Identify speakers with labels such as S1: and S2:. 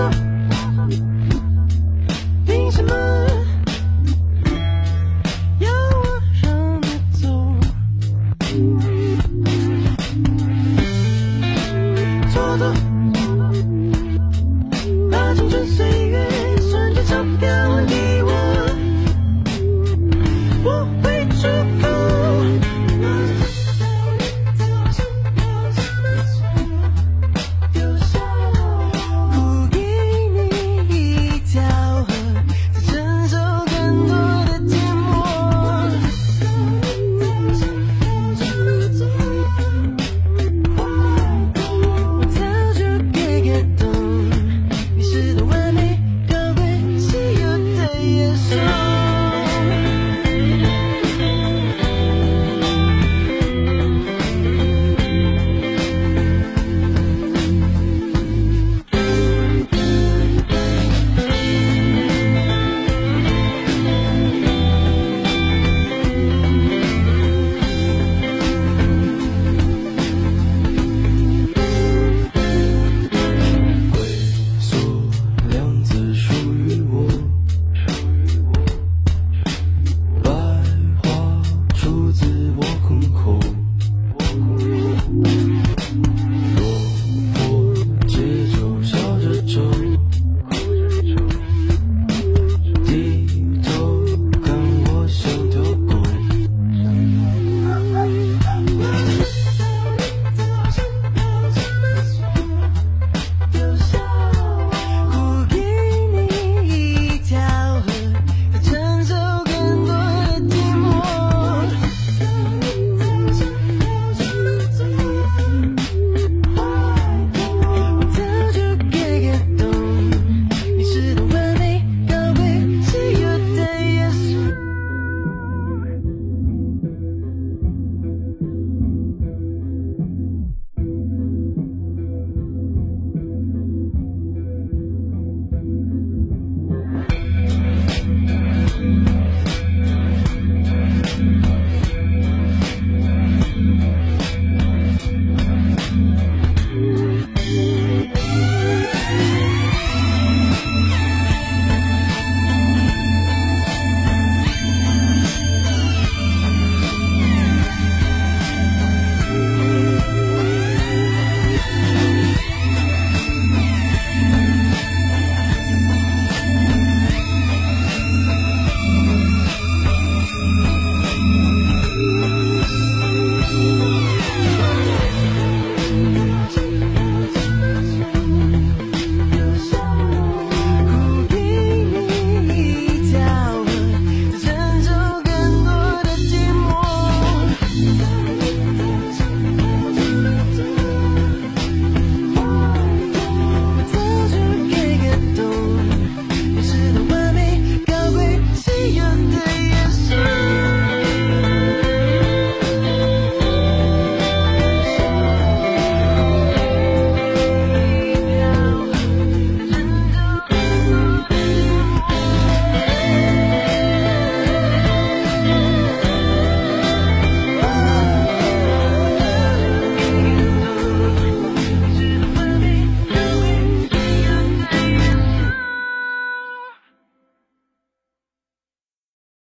S1: so